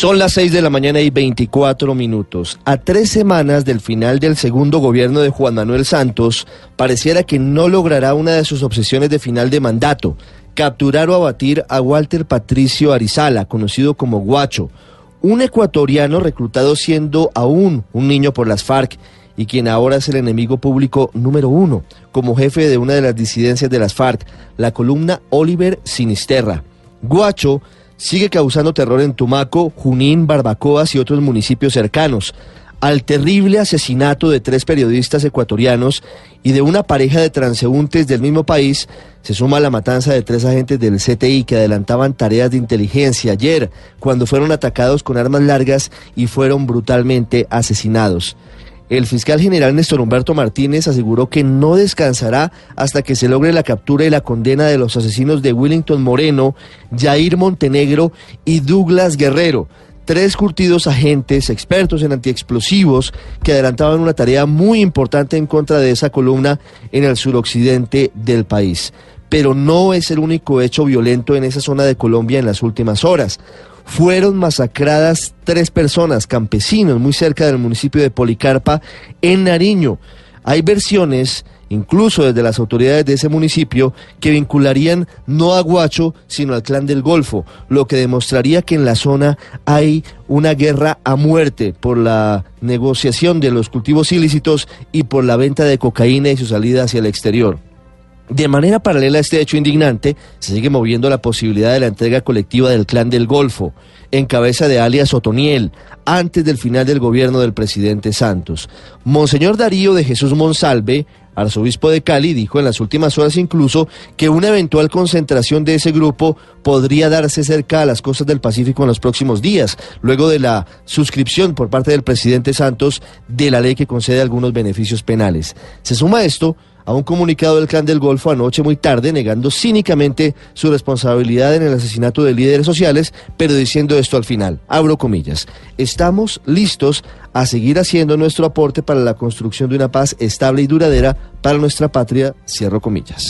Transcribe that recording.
Son las 6 de la mañana y 24 minutos. A tres semanas del final del segundo gobierno de Juan Manuel Santos, pareciera que no logrará una de sus obsesiones de final de mandato, capturar o abatir a Walter Patricio Arizala, conocido como Guacho, un ecuatoriano reclutado siendo aún un niño por las FARC y quien ahora es el enemigo público número uno, como jefe de una de las disidencias de las FARC, la columna Oliver Sinisterra. Guacho sigue causando terror en Tumaco, Junín, Barbacoas y otros municipios cercanos. Al terrible asesinato de tres periodistas ecuatorianos y de una pareja de transeúntes del mismo país, se suma la matanza de tres agentes del CTI que adelantaban tareas de inteligencia ayer, cuando fueron atacados con armas largas y fueron brutalmente asesinados. El fiscal general Néstor Humberto Martínez aseguró que no descansará hasta que se logre la captura y la condena de los asesinos de Willington Moreno, Jair Montenegro y Douglas Guerrero, tres curtidos agentes expertos en antiexplosivos que adelantaban una tarea muy importante en contra de esa columna en el suroccidente del país. Pero no es el único hecho violento en esa zona de Colombia en las últimas horas fueron masacradas tres personas, campesinos, muy cerca del municipio de Policarpa, en Nariño. Hay versiones, incluso desde las autoridades de ese municipio, que vincularían no a Guacho, sino al clan del Golfo, lo que demostraría que en la zona hay una guerra a muerte por la negociación de los cultivos ilícitos y por la venta de cocaína y su salida hacia el exterior. De manera paralela a este hecho indignante, se sigue moviendo la posibilidad de la entrega colectiva del clan del Golfo, en cabeza de alias Otoniel, antes del final del gobierno del presidente Santos. Monseñor Darío de Jesús Monsalve, arzobispo de Cali, dijo en las últimas horas incluso que una eventual concentración de ese grupo podría darse cerca a las costas del Pacífico en los próximos días, luego de la suscripción por parte del presidente Santos de la ley que concede algunos beneficios penales. Se suma esto a un comunicado del Clan del Golfo anoche muy tarde, negando cínicamente su responsabilidad en el asesinato de líderes sociales, pero diciendo esto al final, abro comillas, estamos listos a seguir haciendo nuestro aporte para la construcción de una paz estable y duradera para nuestra patria, cierro comillas.